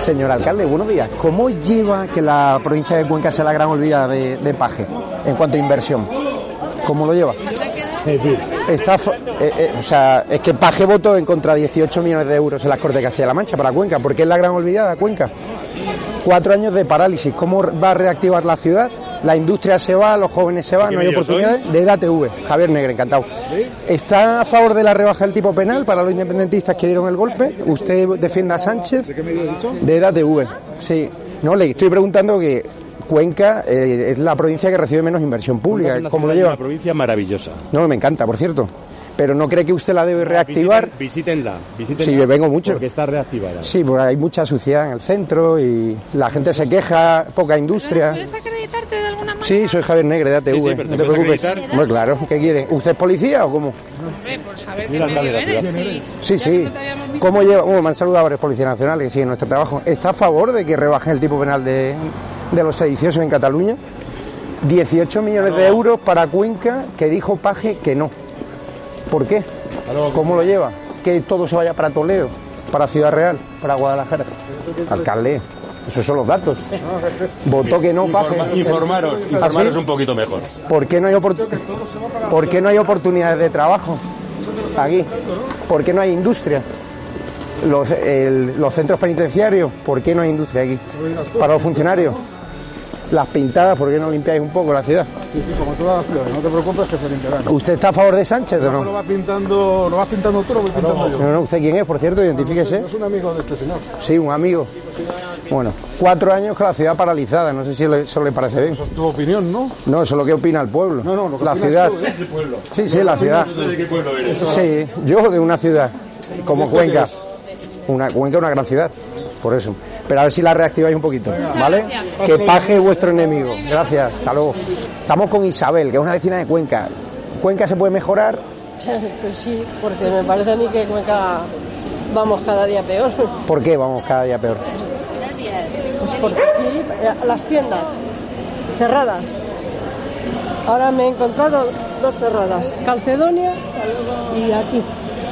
Señor alcalde, buenos días. ¿Cómo lleva que la provincia de Cuenca sea la gran olvida de, de Paje en cuanto a inversión? ¿Cómo lo lleva? Está, eh, eh, o sea, es que Paje votó en contra de 18 millones de euros en las Cortes de Castilla-La Mancha para Cuenca, porque es la gran olvidada Cuenca. Cuatro años de parálisis. ¿Cómo va a reactivar la ciudad? La industria se va, los jóvenes se van, no hay oportunidades. De EDATV, Javier Negre, encantado. ¿Está a favor de la rebaja del tipo penal para los independentistas que dieron el golpe? ¿Usted defiende a Sánchez? ¿De qué medio dicho? De EDATV, sí. No, le estoy preguntando que Cuenca eh, es la provincia que recibe menos inversión pública. ¿Cómo lo lleva? Una provincia maravillosa. No, me encanta, por cierto. Pero ¿no cree que usted la debe reactivar? Visítenla, visítenla. Sí, vengo mucho. Porque está reactivada. Sí, porque hay mucha suciedad en el centro y la gente se queja, poca industria. ¿Puedes acreditarte de alguna manera? Sí, soy Javier Negre de ATV, Sí, sí, pero no ¿te preocupes. Bueno, claro, ¿qué quiere? ¿Usted es policía o cómo? Hombre, por saber qué medio eres. Sí, Sí, sí. ¿Cómo lleva? Bueno, me han saludado varios policías nacionales que siguen nuestro trabajo. ¿Está a favor de que rebajen el tipo penal de, de los sediciosos en Cataluña? 18 millones de euros para Cuenca, que dijo Paje que no. ¿Por qué? ¿Cómo lo lleva? Que todo se vaya para Toledo, para Ciudad Real, para Guadalajara. Alcalde, esos son los datos. Votó que no, Paje. Informa- informaros, ¿Ah, informaros sí? un poquito mejor. ¿Por qué no hay ¿Por qué no hay oportunidades de trabajo aquí? ¿Por qué no hay industria? Los, el- los centros penitenciarios, ¿por qué no hay industria aquí? Para los funcionarios. Las pintadas, ¿por qué no limpiáis un poco la ciudad? Sí, sí, como todas las flores, no te preocupes que se limpiarán. ¿Usted está a favor de Sánchez o Lo no? vas pintando, lo vas pintando tú, lo voy pintando yo. No, no, ¿usted quién es? Por cierto, identifíquese. Yo soy un amigo de este señor. Sí, un amigo. Bueno, cuatro años con la ciudad paralizada, no sé si eso le parece bien. Eso es tu opinión, ¿no? No, eso es lo que opina el pueblo. No, no, lo que la ciudad. tú, ¿eh? Sí, sí, la ciudad. ¿De qué pueblo eres? Sí, yo de una ciudad, como ¿Esto Cuenca. es? Una, Cuenca es una gran ciudad, por eso. Pero a ver si la reactiváis un poquito, ¿vale? Que paje vuestro enemigo. Gracias, hasta luego. Estamos con Isabel, que es una vecina de Cuenca. ¿Cuenca se puede mejorar? Pues sí, porque me parece a mí que Cuenca vamos cada día peor. ¿Por qué vamos cada día peor? Pues porque sí, eh, las tiendas cerradas. Ahora me he encontrado dos cerradas, Calcedonia y aquí,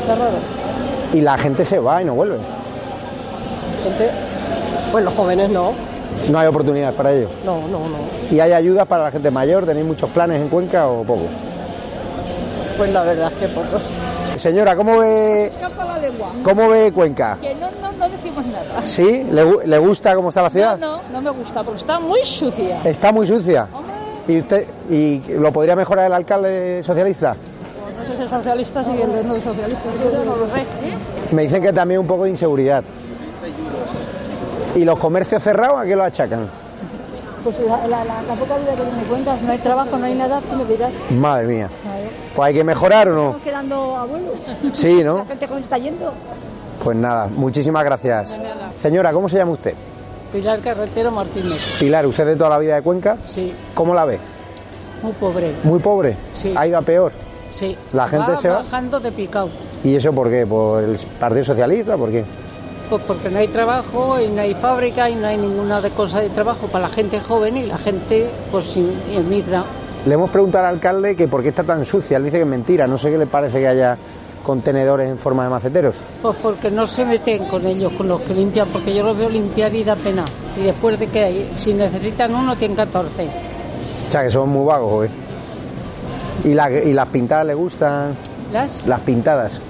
cerradas. Y la gente se va y no vuelve. Gente, pues los jóvenes no, No hay oportunidades para ello. no, no, no. ¿Y hay ayudas para la gente mayor? ¿Tenéis muchos planes en Cuenca o poco? Pues la verdad es que pocos. Señora, ¿cómo ve, cómo ve Cuenca? Que no, no no decimos nada. ¿Sí? ¿Le, le gusta cómo está la No, ciudad? no, no me gusta porque está muy sucia. Está muy sucia. ¿Y, usted, ¿Y lo podría mejorar el alcalde socialista? No sé si socialistas y el de no socialistas, yo no lo sé. Me dicen que también un poco de inseguridad. ¿Y los comercios cerrados a qué lo achacan? Pues la, la, la, la poca vida que me cuentas, no hay trabajo, no hay nada, tú me dirás. Madre mía. Pues hay que mejorar o no. Estamos quedando abuelos. Sí, ¿no? La gente cómo está yendo. Pues nada, muchísimas gracias. Señora, ¿cómo se llama usted? Pilar Carretero Martínez. Pilar, ¿usted de toda la vida de Cuenca? Sí, ¿Cómo la ve? muy pobre. ¿Muy pobre? Sí. ¿Ha ido a peor? Sí. La gente va se va- bajando de picado. ¿Y eso por qué? ¿Por el Partido Socialista? ¿Por qué? Pues porque no hay trabajo y no hay fábrica y no hay ninguna de cosa de trabajo para la gente joven y la gente pues em- emigra. Le hemos preguntado al alcalde que por qué está tan sucia. Él dice que es mentira. No sé qué le parece que haya contenedores en forma de maceteros. Pues porque no se meten con ellos, con los que limpian, porque yo los veo limpiar y da pena. Y después de que hay, si necesitan uno, tienen 14. O sea, que son muy vagos, ¿eh? ¿Y, la- y las pintadas le gustan? ¿Las? Las pintadas.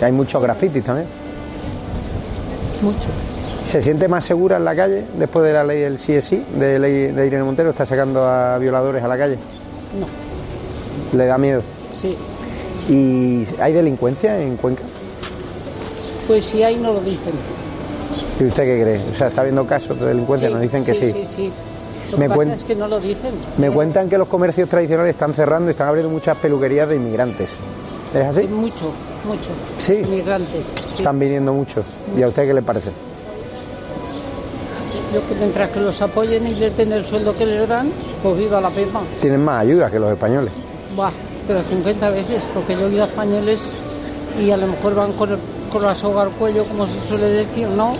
Hay muchos grafitis también. Mucho. ¿Se siente más segura en la calle después de la ley del sí es sí, de ley de Irene Montero? ¿Está sacando a violadores a la calle? No. ¿Le da miedo? Sí. ¿Y hay delincuencia en Cuenca? Pues si hay, no lo dicen. ¿Y usted qué cree? O sea, ¿está viendo casos de delincuencia? Nos dicen que sí. Sí, sí. Lo Me que pasa cuen- es que no lo dicen. Me cuentan que los comercios tradicionales están cerrando y están abriendo muchas peluquerías de inmigrantes. ¿Es así? Mucho, mucho. Sí. Inmigrantes. sí. Están viniendo muchos. ¿Y a usted qué le parece? Yo que mientras que los apoyen y les den el sueldo que les dan, pues viva la pepa. Tienen más ayuda que los españoles. Buah, pero 50 veces, porque yo he ido a españoles y a lo mejor van con, el- con la soga al cuello, como se suele decir, ¿no?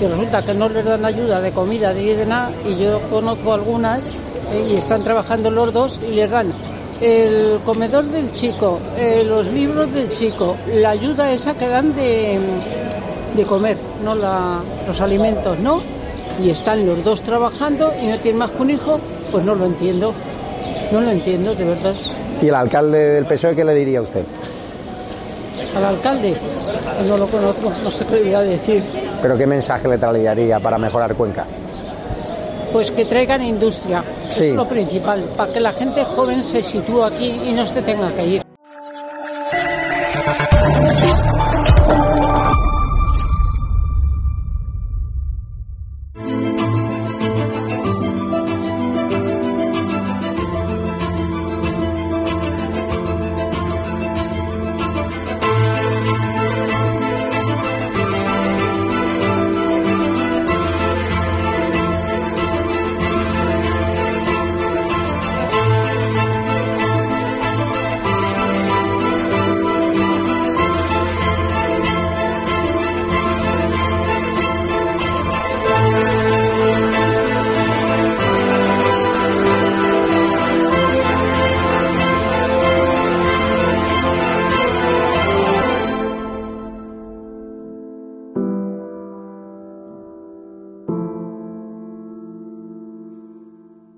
Y resulta que no les dan ayuda de comida, de de nada, y yo conozco algunas eh, y están trabajando los dos y les dan el comedor del chico, eh, los libros del chico, la ayuda esa que dan de, de comer, no la, los alimentos, ¿no? Y están los dos trabajando y no tienen más que un hijo, pues no lo entiendo. No lo entiendo, de verdad. ¿Y el alcalde del PSOE qué le diría a usted? Al alcalde, no lo conozco, no sé qué le voy a decir. ¿Pero qué mensaje le trasladaría para mejorar Cuenca? Pues que traigan industria, Sí. eso es lo principal, para que la gente joven se sitúe aquí y no se tenga que ir.